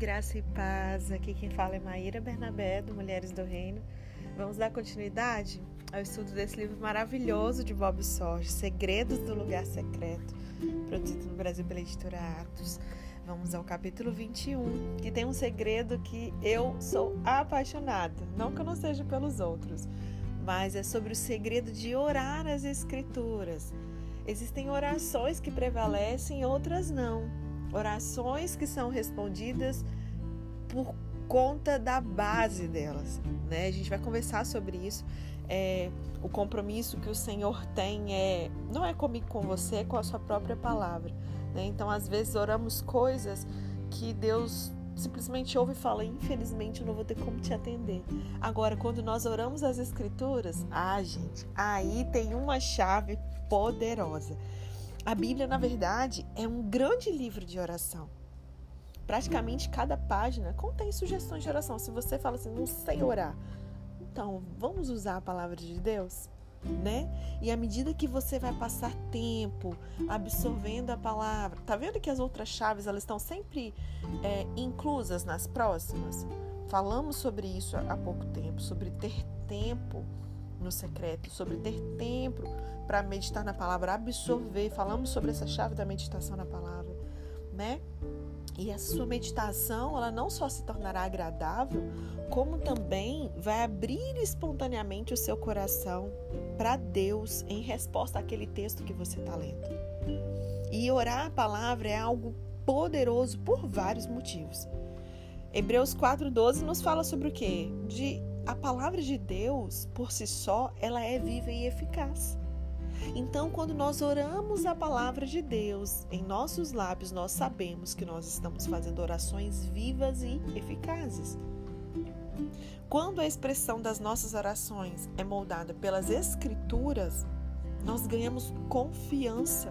graça e paz. Aqui quem fala é Maíra Bernabé, do Mulheres do Reino. Vamos dar continuidade ao estudo desse livro maravilhoso de Bob Sorge, Segredos do Lugar Secreto, produzido no Brasil pela editora Atos. Vamos ao capítulo 21, que tem um segredo que eu sou apaixonada. Não que eu não seja pelos outros, mas é sobre o segredo de orar as Escrituras. Existem orações que prevalecem, outras não orações que são respondidas por conta da base delas, né? A gente vai conversar sobre isso. É, o compromisso que o Senhor tem é não é comigo com você, é com a sua própria palavra. Né? Então, às vezes oramos coisas que Deus simplesmente ouve e fala: infelizmente eu não vou ter como te atender. Agora, quando nós oramos as Escrituras, ah, gente, aí tem uma chave poderosa. A Bíblia, na verdade, é um grande livro de oração. Praticamente cada página contém sugestões de oração. Se você fala assim, não sei orar, então vamos usar a palavra de Deus, né? E à medida que você vai passar tempo absorvendo a palavra, tá vendo que as outras chaves elas estão sempre é, inclusas nas próximas? Falamos sobre isso há pouco tempo, sobre ter tempo no secreto, sobre ter tempo para meditar na palavra, absorver. Falamos sobre essa chave da meditação na palavra, né? E a sua meditação, ela não só se tornará agradável, como também vai abrir espontaneamente o seu coração para Deus em resposta àquele texto que você está lendo. E orar a palavra é algo poderoso por vários motivos. Hebreus 4:12 nos fala sobre o quê? De a palavra de Deus, por si só, ela é viva e eficaz. Então, quando nós oramos a palavra de Deus em nossos lábios, nós sabemos que nós estamos fazendo orações vivas e eficazes. Quando a expressão das nossas orações é moldada pelas Escrituras, nós ganhamos confiança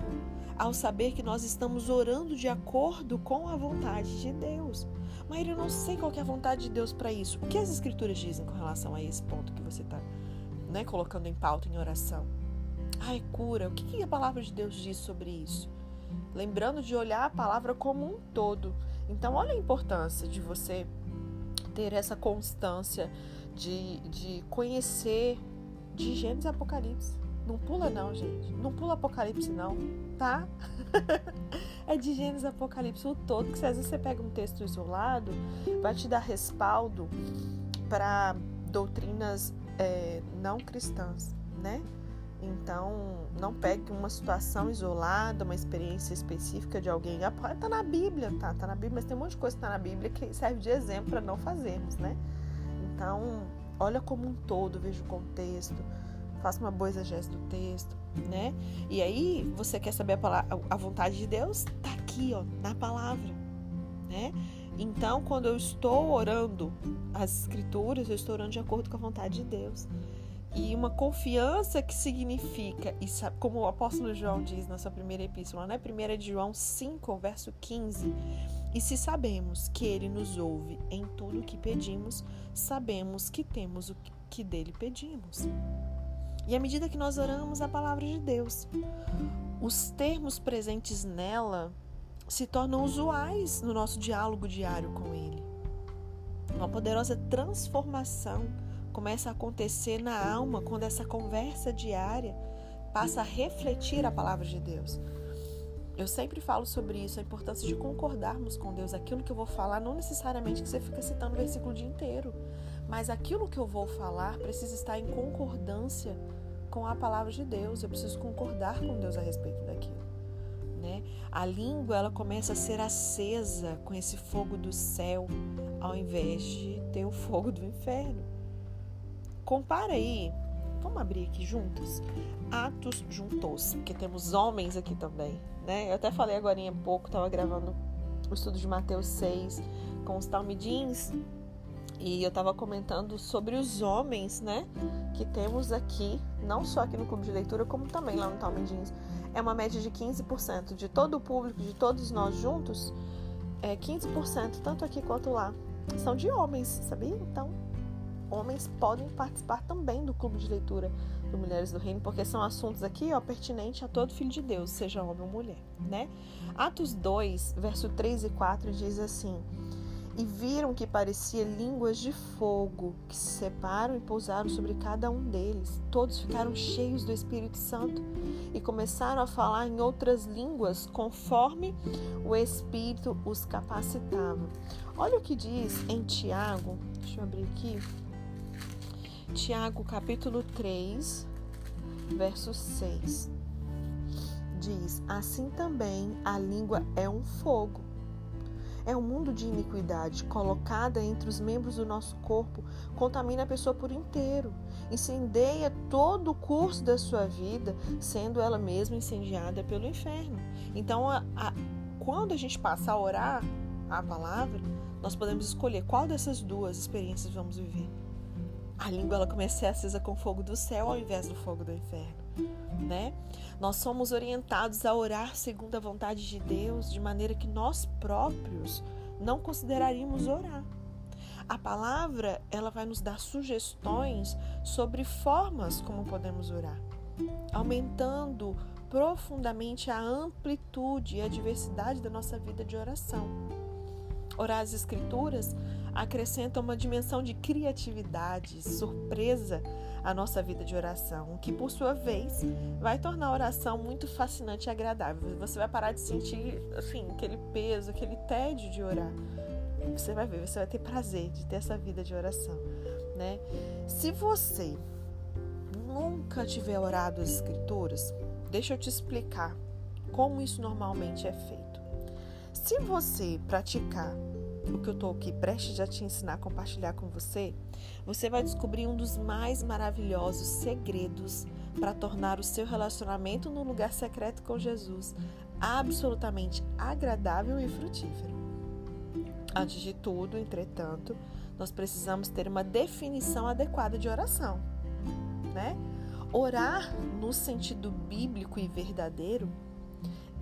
ao saber que nós estamos orando de acordo com a vontade de Deus. Mas eu não sei qual é a vontade de Deus para isso. O que as escrituras dizem com relação a esse ponto que você está né, colocando em pauta em oração? Ai, cura. O que, que a palavra de Deus diz sobre isso? Lembrando de olhar a palavra como um todo. Então, olha a importância de você ter essa constância de, de conhecer de Gênesis e Apocalipse. Não pula não, gente. Não pula Apocalipse não, tá? é de Gênesis Apocalipse o todo, que às vezes você pega um texto isolado, vai te dar respaldo para doutrinas é, não cristãs, né? Então, não pegue uma situação isolada, uma experiência específica de alguém. Ah, tá na Bíblia, tá? Tá na Bíblia, mas tem um monte de coisa que tá na Bíblia que serve de exemplo para não fazermos, né? Então, olha como um todo, veja o contexto faça uma boa exegese do texto, né? E aí, você quer saber a, palavra, a vontade de Deus? Tá aqui, ó, na palavra, né? Então, quando eu estou orando as escrituras, eu estou orando de acordo com a vontade de Deus. E uma confiança que significa, e sabe, como o apóstolo João diz na sua primeira epístola, né? Primeira de João 5, verso 15. E se sabemos que ele nos ouve em tudo o que pedimos, sabemos que temos o que dele pedimos. E à medida que nós oramos a palavra de Deus, os termos presentes nela se tornam usuais no nosso diálogo diário com Ele. Uma poderosa transformação começa a acontecer na alma quando essa conversa diária passa a refletir a palavra de Deus. Eu sempre falo sobre isso, a importância de concordarmos com Deus. Aquilo que eu vou falar, não necessariamente que você fica citando o versículo o dia inteiro, mas aquilo que eu vou falar precisa estar em concordância com a palavra de Deus. Eu preciso concordar com Deus a respeito daquilo. Né? A língua ela começa a ser acesa com esse fogo do céu, ao invés de ter o fogo do inferno. Compara aí, vamos abrir aqui juntos. Atos juntos, porque temos homens aqui também, né? Eu até falei agora há pouco, estava gravando o estudo de Mateus 6 com os talmidins e eu estava comentando sobre os homens, né? Que temos aqui, não só aqui no clube de leitura, como também lá no Talmud Jeans. É uma média de 15% de todo o público, de todos nós juntos, é 15%, tanto aqui quanto lá, são de homens, sabia? Então, homens podem participar também do clube de leitura do Mulheres do Reino, porque são assuntos aqui, ó, pertinentes a todo filho de Deus, seja homem ou mulher, né? Atos 2, verso 3 e 4 diz assim: e viram que parecia línguas de fogo que se separam e pousaram sobre cada um deles. Todos ficaram cheios do Espírito Santo e começaram a falar em outras línguas conforme o Espírito os capacitava. Olha o que diz em Tiago, deixa eu abrir aqui. Tiago capítulo 3, verso 6. Diz: Assim também a língua é um fogo é um mundo de iniquidade colocada entre os membros do nosso corpo, contamina a pessoa por inteiro, incendeia todo o curso da sua vida, sendo ela mesma incendiada pelo inferno. Então, a, a, quando a gente passa a orar a palavra, nós podemos escolher qual dessas duas experiências vamos viver. A língua ela começa a ser acesa com fogo do céu ao invés do fogo do inferno, né? Nós somos orientados a orar segundo a vontade de Deus, de maneira que nós próprios não consideraríamos orar. A palavra, ela vai nos dar sugestões sobre formas como podemos orar, aumentando profundamente a amplitude e a diversidade da nossa vida de oração. Orar as escrituras acrescenta uma dimensão de criatividade, surpresa à nossa vida de oração, o que por sua vez vai tornar a oração muito fascinante e agradável. Você vai parar de sentir assim, aquele peso, aquele tédio de orar. Você vai ver, você vai ter prazer de ter essa vida de oração, né? Se você nunca tiver orado as escrituras, deixa eu te explicar como isso normalmente é feito. Se você praticar o que eu estou aqui prestes a te ensinar, a compartilhar com você, você vai descobrir um dos mais maravilhosos segredos para tornar o seu relacionamento no lugar secreto com Jesus absolutamente agradável e frutífero. Antes de tudo, entretanto, nós precisamos ter uma definição adequada de oração, né? Orar no sentido bíblico e verdadeiro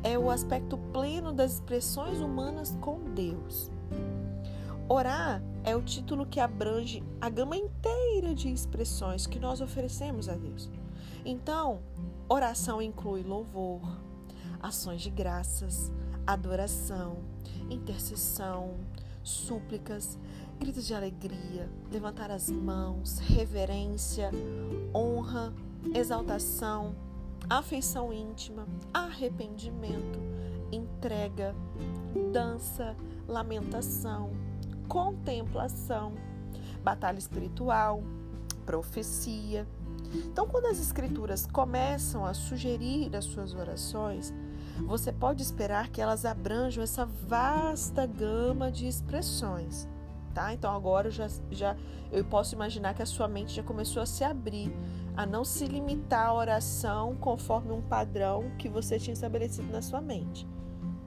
é o aspecto pleno das expressões humanas com Deus. Orar é o título que abrange a gama inteira de expressões que nós oferecemos a Deus. Então, oração inclui louvor, ações de graças, adoração, intercessão, súplicas, gritos de alegria, levantar as mãos, reverência, honra, exaltação, afeição íntima, arrependimento, entrega, dança, lamentação, contemplação, batalha espiritual, profecia. Então, quando as escrituras começam a sugerir as suas orações, você pode esperar que elas abranjam essa vasta gama de expressões. Tá? Então agora eu já, já eu posso imaginar que a sua mente já começou a se abrir, a não se limitar à oração conforme um padrão que você tinha estabelecido na sua mente,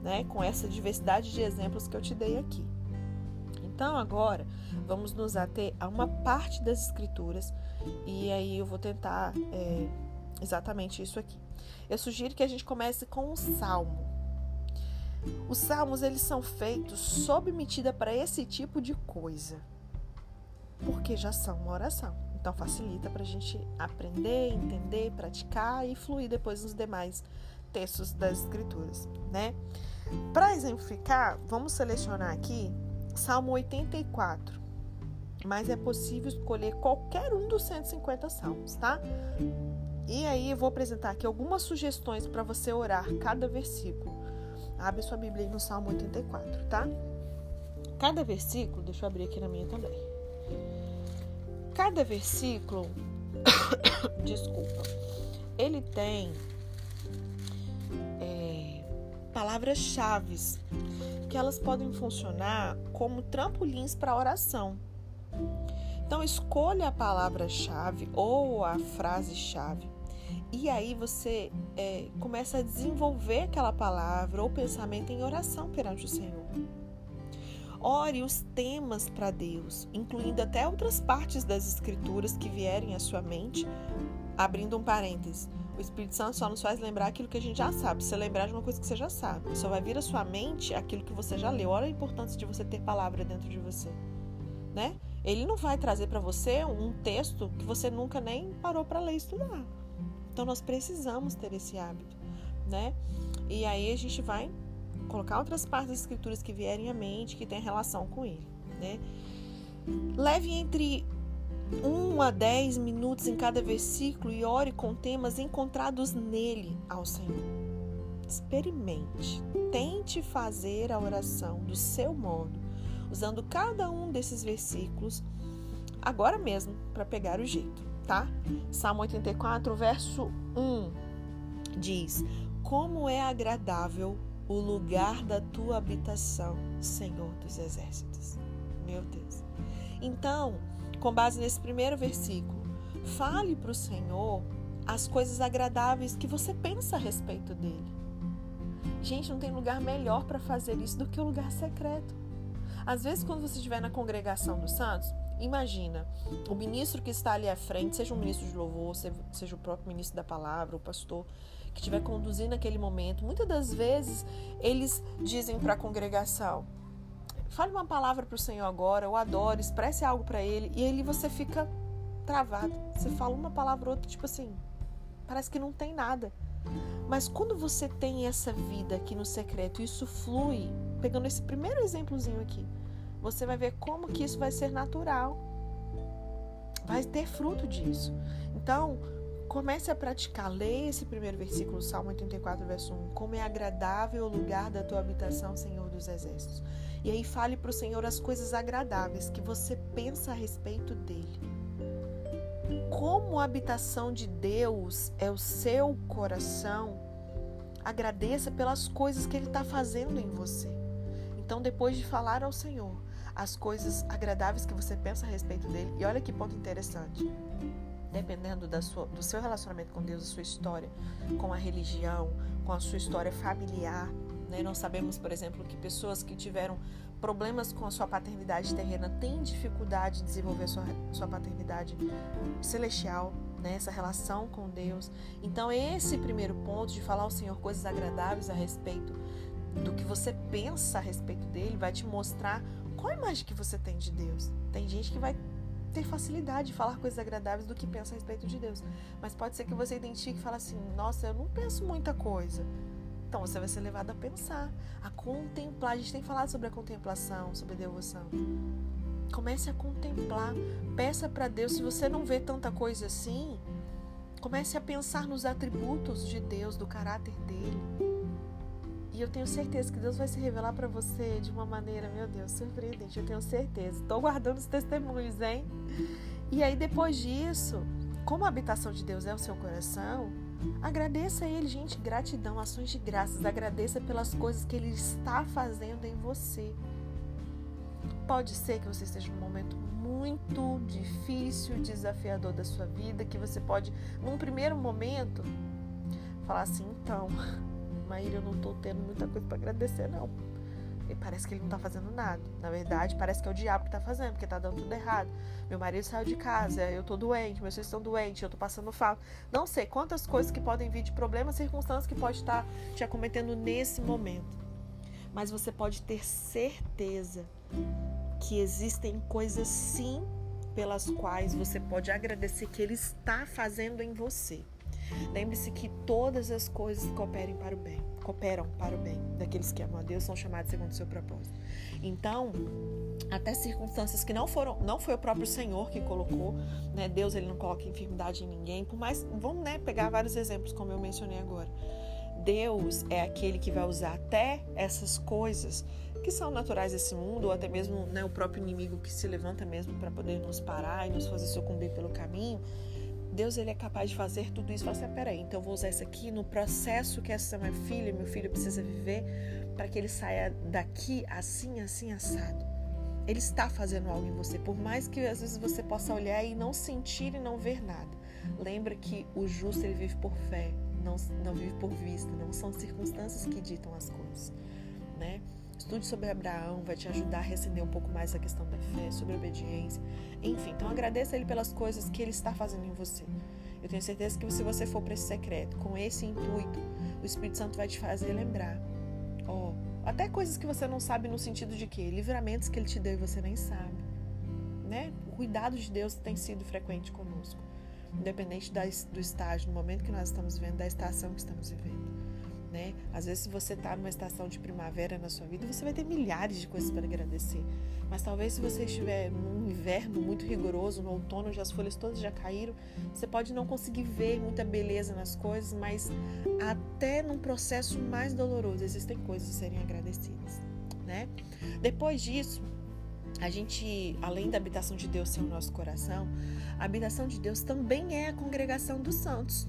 né? Com essa diversidade de exemplos que eu te dei aqui. Então, agora, vamos nos ater a uma parte das Escrituras e aí eu vou tentar é, exatamente isso aqui. Eu sugiro que a gente comece com um salmo. Os salmos eles são feitos sob medida para esse tipo de coisa, porque já são uma oração. Então facilita para a gente aprender, entender, praticar e fluir depois nos demais textos das escrituras, né? Para exemplificar, vamos selecionar aqui Salmo 84. Mas é possível escolher qualquer um dos 150 salmos, tá? E aí eu vou apresentar aqui algumas sugestões para você orar cada versículo. Abre sua Bíblia aí no Salmo 84, tá? Cada versículo, deixa eu abrir aqui na minha também. Cada versículo, desculpa, ele tem é, palavras-chave que elas podem funcionar como trampolins para oração. Então, escolha a palavra-chave ou a frase-chave e aí você é, começa a desenvolver aquela palavra ou pensamento em oração perante o Senhor. Ore os temas para Deus, incluindo até outras partes das Escrituras que vierem à sua mente, abrindo um parênteses. O Espírito Santo só nos faz lembrar aquilo que a gente já sabe. Você lembrar de uma coisa que você já sabe. Só vai vir à sua mente aquilo que você já leu. Olha a importância de você ter palavra dentro de você, né? Ele não vai trazer para você um texto que você nunca nem parou para ler e estudar. Então nós precisamos ter esse hábito, né? E aí a gente vai colocar outras partes das escrituras que vierem à mente, que tem relação com ele. né? Leve entre 1 a 10 minutos em cada versículo e ore com temas encontrados nele ao Senhor. Experimente, tente fazer a oração do seu modo, usando cada um desses versículos agora mesmo para pegar o jeito, tá? Salmo 84, verso 1 diz: Como é agradável o lugar da tua habitação, Senhor dos exércitos. Meu Deus. Então, com base nesse primeiro versículo, fale para o Senhor as coisas agradáveis que você pensa a respeito dele. Gente, não tem lugar melhor para fazer isso do que o lugar secreto. Às vezes, quando você estiver na congregação dos santos, imagina o ministro que está ali à frente, seja um ministro de louvor, seja o próprio ministro da palavra, o pastor que estiver conduzindo aquele momento. Muitas das vezes, eles dizem para a congregação: Fale uma palavra para o Senhor agora, ou adore, expresse algo para Ele, e aí você fica travado. Você fala uma palavra ou outra, tipo assim, parece que não tem nada. Mas quando você tem essa vida aqui no secreto, isso flui, pegando esse primeiro exemplozinho aqui, você vai ver como que isso vai ser natural. Vai ter fruto disso. Então, comece a praticar. Leia esse primeiro versículo, Salmo 84, verso 1. Como é agradável o lugar da tua habitação, Senhor dos Exércitos. E aí fale para o Senhor as coisas agradáveis que você pensa a respeito dele. Como a habitação de Deus é o seu coração, agradeça pelas coisas que ele está fazendo em você. Então, depois de falar ao Senhor as coisas agradáveis que você pensa a respeito dele, e olha que ponto interessante dependendo da sua, do seu relacionamento com Deus, da sua história com a religião, com a sua história familiar, né? Nós sabemos, por exemplo, que pessoas que tiveram problemas com a sua paternidade terrena têm dificuldade de desenvolver sua, sua paternidade celestial, né? essa relação com Deus. Então, esse primeiro ponto de falar ao Senhor coisas agradáveis a respeito do que você pensa a respeito dele vai te mostrar qual a imagem que você tem de Deus. Tem gente que vai ter facilidade de falar coisas agradáveis do que pensa a respeito de Deus. Mas pode ser que você identifique e fale assim: nossa, eu não penso muita coisa. Então você vai ser levado a pensar, a contemplar. A gente tem falado sobre a contemplação, sobre a devoção. Comece a contemplar. Peça para Deus, se você não vê tanta coisa assim, comece a pensar nos atributos de Deus, do caráter dele. E eu tenho certeza que Deus vai se revelar para você de uma maneira, meu Deus, surpreendente. Eu tenho certeza. Estou guardando os testemunhos, hein? E aí depois disso, como a habitação de Deus é o seu coração, Agradeça a Ele, gente, gratidão, ações de graças. Agradeça pelas coisas que Ele está fazendo em você. Pode ser que você esteja num momento muito difícil, desafiador da sua vida, que você pode, num primeiro momento, falar assim: então, Maíra, eu não estou tendo muita coisa para agradecer, não. E parece que ele não está fazendo nada. Na verdade, parece que é o diabo que está fazendo, porque está dando tudo errado. Meu marido saiu de casa, eu estou doente, meus filhos estão doentes, eu estou passando falta. Não sei quantas coisas que podem vir de problemas, circunstâncias que pode estar te acometendo nesse momento. Mas você pode ter certeza que existem coisas sim pelas quais você pode agradecer que ele está fazendo em você. Lembre-se que todas as coisas cooperem para o bem, cooperam para o bem daqueles que amam a Deus, são chamados segundo o seu propósito. Então, até circunstâncias que não foram, não foi o próprio Senhor que colocou, né? Deus ele não coloca enfermidade em ninguém, por mais, vamos né, pegar vários exemplos como eu mencionei agora. Deus é aquele que vai usar até essas coisas que são naturais desse mundo, ou até mesmo né, o próprio inimigo que se levanta mesmo para poder nos parar e nos fazer sucumbir pelo caminho Deus ele é capaz de fazer tudo isso. Fala assim, ah, peraí, então eu vou usar isso aqui no processo que essa minha filha, meu filho precisa viver para que ele saia daqui assim, assim, assado. Ele está fazendo algo em você, por mais que às vezes você possa olhar e não sentir e não ver nada. Lembra que o justo ele vive por fé, não, não vive por vista, não são circunstâncias que ditam as coisas, né? Estude sobre Abraão, vai te ajudar a recender um pouco mais a questão da fé, sobre obediência. Enfim, então agradeça Ele pelas coisas que Ele está fazendo em você. Eu tenho certeza que se você for para esse secreto, com esse intuito, o Espírito Santo vai te fazer lembrar. Ó, oh, até coisas que você não sabe no sentido de que livramentos que Ele te deu e você nem sabe. Né? O cuidado de Deus tem sido frequente conosco, independente do estágio, do momento que nós estamos vivendo, da estação que estamos vivendo. Né? Às vezes, se você está numa estação de primavera na sua vida, você vai ter milhares de coisas para agradecer. Mas talvez, se você estiver num inverno muito rigoroso, no outono, onde as folhas todas já caíram, você pode não conseguir ver muita beleza nas coisas, mas até num processo mais doloroso existem coisas a serem agradecidas. Né? Depois disso, a gente, além da habitação de Deus ser o nosso coração, a habitação de Deus também é a congregação dos santos.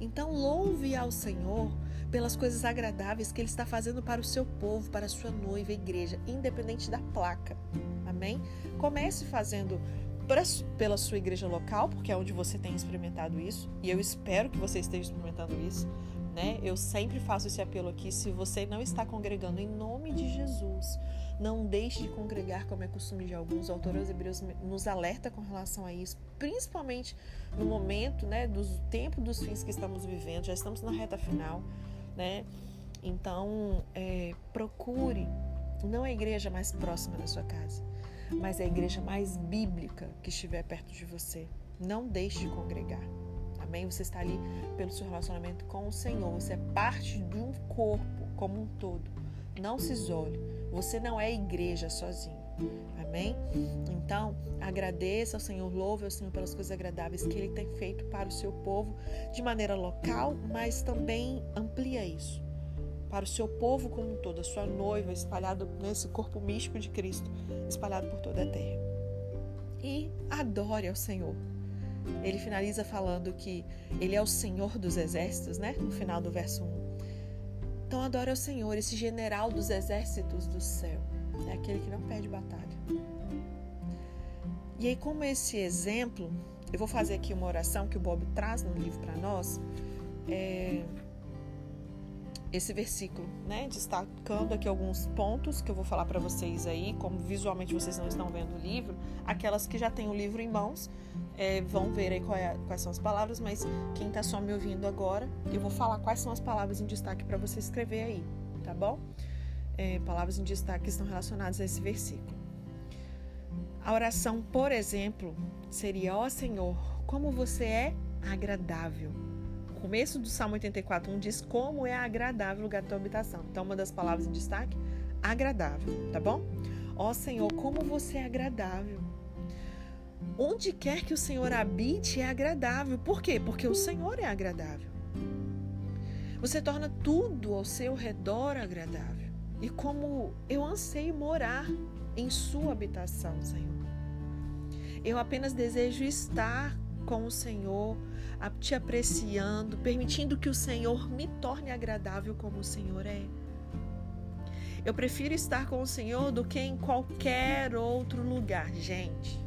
Então, louve ao Senhor pelas coisas agradáveis que Ele está fazendo para o seu povo, para a sua noiva, a igreja, independente da placa. Amém? Comece fazendo pela sua igreja local, porque é onde você tem experimentado isso, e eu espero que você esteja experimentando isso. Né? Eu sempre faço esse apelo aqui. Se você não está congregando em nome de Jesus, não deixe de congregar como é costume de alguns. O autor aos Hebreus nos alerta com relação a isso, principalmente no momento, né, do tempo dos fins que estamos vivendo. Já estamos na reta final, né? Então, é, procure não a igreja mais próxima da sua casa, mas a igreja mais bíblica que estiver perto de você. Não deixe de congregar. Amém? Você está ali pelo seu relacionamento com o Senhor. Você é parte de um corpo como um todo. Não se isole. Você não é igreja sozinho. Amém? Então, agradeça ao Senhor, louve ao Senhor pelas coisas agradáveis que Ele tem feito para o seu povo de maneira local, mas também amplia isso para o seu povo como um todo, a sua noiva espalhada nesse corpo místico de Cristo, espalhado por toda a terra. E adore ao Senhor ele finaliza falando que ele é o Senhor dos exércitos, né? No final do verso 1. Então adora o Senhor, esse general dos exércitos do céu. É aquele que não perde batalha. E aí, como esse exemplo, eu vou fazer aqui uma oração que o Bob traz no livro para nós. É, esse versículo, né? Destacando aqui alguns pontos que eu vou falar para vocês aí, como visualmente vocês não estão vendo o livro, aquelas que já têm o livro em mãos é, vão ver aí é, quais são as palavras, mas quem está só me ouvindo agora, eu vou falar quais são as palavras em destaque para você escrever aí, tá bom? É, palavras em destaque que estão relacionadas a esse versículo. A oração, por exemplo, seria: Ó oh, Senhor, como você é agradável começo do Salmo 84, 1 diz como é agradável o lugar da tua habitação. Então, uma das palavras em destaque, agradável, tá bom? Ó Senhor, como você é agradável. Onde quer que o Senhor habite é agradável. Por quê? Porque o Senhor é agradável. Você torna tudo ao seu redor agradável. E como eu anseio morar em sua habitação, Senhor. Eu apenas desejo estar com o Senhor, te apreciando, permitindo que o Senhor me torne agradável como o Senhor é. Eu prefiro estar com o Senhor do que em qualquer outro lugar, gente.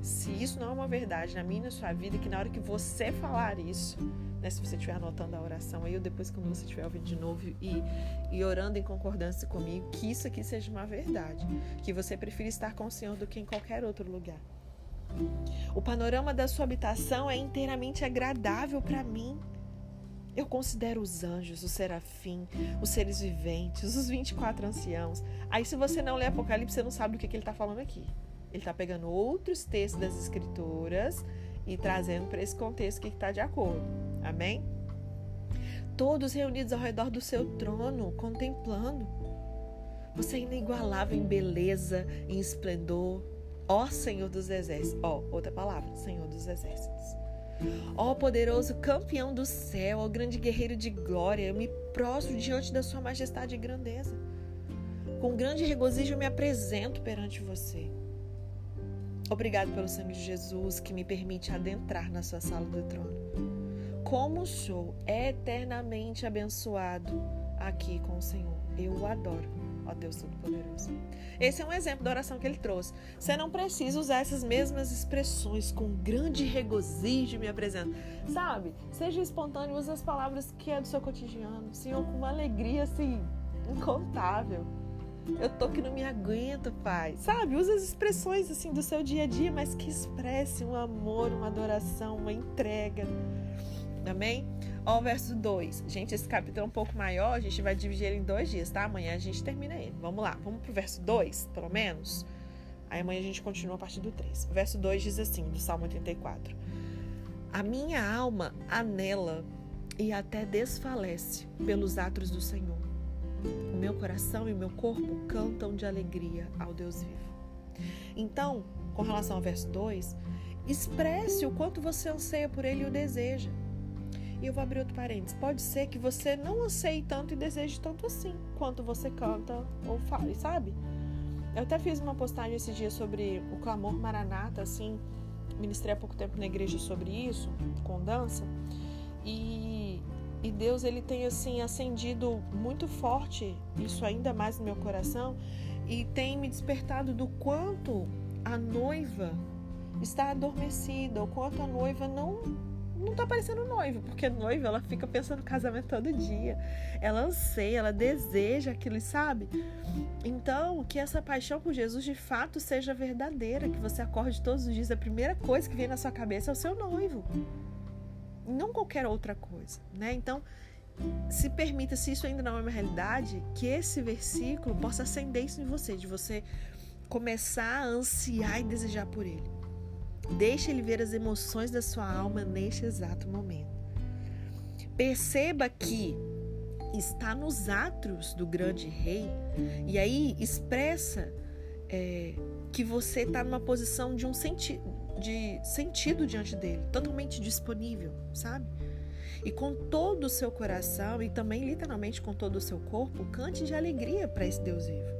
Se isso não é uma verdade na minha e na sua vida, que na hora que você falar isso, né, se você estiver anotando a oração aí, ou depois quando você estiver ouvindo de novo e, e orando em concordância comigo, que isso aqui seja uma verdade. Que você prefira estar com o Senhor do que em qualquer outro lugar. O panorama da sua habitação é inteiramente agradável para mim. Eu considero os anjos, o serafim, os seres viventes, os 24 anciãos. Aí, se você não lê Apocalipse, você não sabe do que, que ele está falando aqui. Ele está pegando outros textos das Escrituras e trazendo para esse contexto que está de acordo. Amém? Todos reunidos ao redor do seu trono, contemplando. Você é inigualável em beleza, em esplendor, Ó Senhor dos Exércitos. Ó, outra palavra, Senhor dos Exércitos. Ó poderoso campeão do céu, ó grande guerreiro de glória, eu me prostro diante da sua majestade e grandeza. Com grande regozijo eu me apresento perante você. Obrigado pelo sangue de Jesus que me permite adentrar na sua sala do trono. Como sou eternamente abençoado aqui com o Senhor. Eu o adoro ó Deus Todo-Poderoso. Esse é um exemplo da oração que ele trouxe. Você não precisa usar essas mesmas expressões com grande regozijo me apresenta. Sabe? Seja espontâneo, use as palavras que é do seu cotidiano. Senhor, com uma alegria assim, incontável. Eu tô que não me aguento, Pai. Sabe? Usa as expressões assim do seu dia a dia, mas que expresse um amor, uma adoração, uma entrega. Amém? Ó, o verso 2. Gente, esse capítulo é um pouco maior, a gente vai dividir ele em dois dias, tá? Amanhã a gente termina ele. Vamos lá, vamos pro verso 2, pelo menos. Aí amanhã a gente continua a partir do 3. O verso 2 diz assim, do Salmo 84. A minha alma anela e até desfalece pelos atos do Senhor. O meu coração e o meu corpo cantam de alegria ao Deus vivo. Então, com relação ao verso 2, expresse o quanto você anseia por ele e o deseja. E eu vou abrir outro parênteses. Pode ser que você não anseie tanto e deseje tanto assim, quanto você canta ou fala, sabe? Eu até fiz uma postagem esse dia sobre o clamor maranata, assim, ministrei há pouco tempo na igreja sobre isso, com dança, e, e Deus, ele tem, assim, acendido muito forte isso ainda mais no meu coração, e tem me despertado do quanto a noiva está adormecida, o quanto a noiva não não tá parecendo noiva, porque noiva ela fica pensando no casamento todo dia. Ela anseia, ela deseja aquilo, sabe? Então, que essa paixão por Jesus de fato seja verdadeira, que você acorde todos os dias, a primeira coisa que vem na sua cabeça é o seu noivo. Não qualquer outra coisa, né? Então, se permita, se isso ainda não é uma realidade, que esse versículo possa acender isso em você, de você começar a ansiar e desejar por ele. Deixe ele ver as emoções da sua alma neste exato momento. Perceba que está nos atos do grande rei, e aí expressa é, que você está numa posição de um senti de sentido diante dele, totalmente disponível, sabe? E com todo o seu coração e também literalmente com todo o seu corpo, cante de alegria para esse Deus vivo.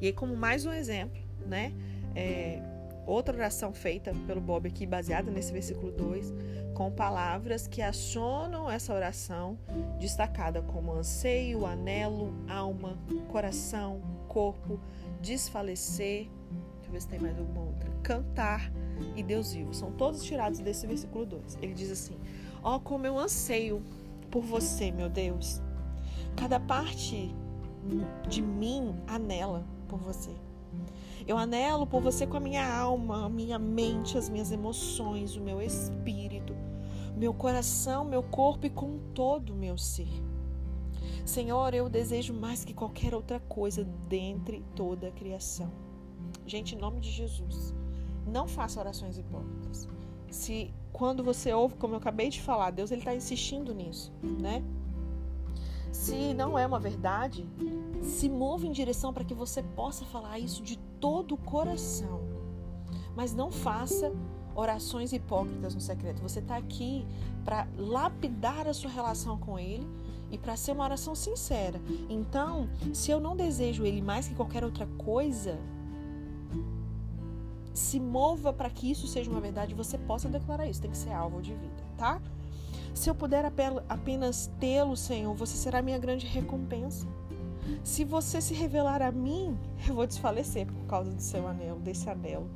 E aí, como mais um exemplo, né? É, outra oração feita pelo Bob aqui, baseada nesse versículo 2, com palavras que acionam essa oração, destacada como anseio, anelo, alma, coração, corpo, desfalecer, deixa eu ver se tem mais alguma outra, cantar e Deus vivo. São todos tirados desse versículo 2. Ele diz assim: Ó, oh, como eu anseio por você, meu Deus. Cada parte de mim anela por você. Eu anelo por você com a minha alma, a minha mente, as minhas emoções, o meu espírito, meu coração, meu corpo e com todo o meu ser. Senhor, eu desejo mais que qualquer outra coisa dentre toda a criação. Gente, em nome de Jesus, não faça orações hipócritas. Se quando você ouve, como eu acabei de falar, Deus ele está insistindo nisso, né? Se não é uma verdade, se move em direção para que você possa falar isso de todo o coração. Mas não faça orações hipócritas no secreto. Você está aqui para lapidar a sua relação com Ele e para ser uma oração sincera. Então, se eu não desejo Ele mais que qualquer outra coisa, se mova para que isso seja uma verdade, você possa declarar isso. Tem que ser alvo de vida, tá? Se eu puder apenas tê-lo, Senhor, você será minha grande recompensa. Se você se revelar a mim, eu vou desfalecer por causa do seu anel, desse anel.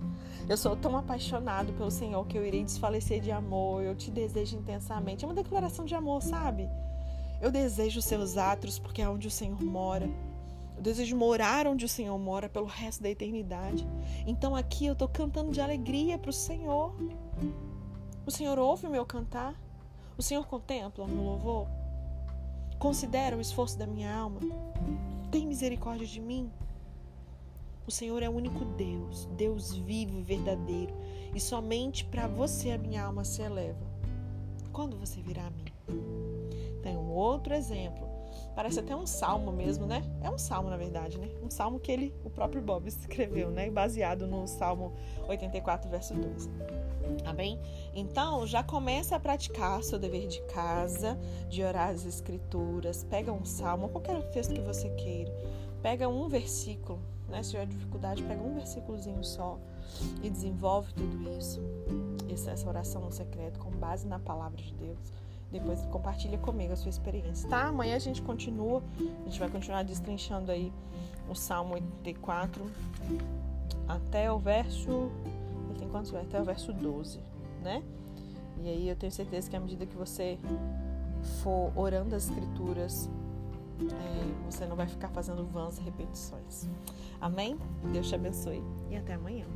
Eu sou tão apaixonado pelo Senhor que eu irei desfalecer de amor. Eu te desejo intensamente. É uma declaração de amor, sabe? Eu desejo os seus atos porque é onde o Senhor mora. Eu desejo morar onde o Senhor mora pelo resto da eternidade. Então aqui eu estou cantando de alegria para o Senhor. O Senhor ouve o meu cantar. O Senhor contempla o meu louvor. Considera o esforço da minha alma. Tem misericórdia de mim. O Senhor é o único Deus, Deus vivo e verdadeiro, e somente para você a minha alma se eleva. Quando você virá a mim? Tem um outro exemplo. Parece até um salmo mesmo, né? É um salmo, na verdade, né? Um salmo que ele, o próprio Bob escreveu, né? Baseado no Salmo 84, verso 2. Amém? Então, já começa a praticar seu dever de casa, de orar as escrituras, pega um salmo, qualquer texto que você queira, pega um versículo, né? Se tiver dificuldade, pega um versículozinho só e desenvolve tudo isso. Essa oração no secreto, com base na palavra de Deus. Depois compartilha comigo a sua experiência, tá? Amanhã a gente continua, a gente vai continuar destrinchando aí o Salmo 84 até o verso tem quantos versos? Até o verso 12, né? E aí eu tenho certeza que à medida que você for orando as escrituras, é, você não vai ficar fazendo vãs repetições. Amém? Deus te abençoe e até amanhã.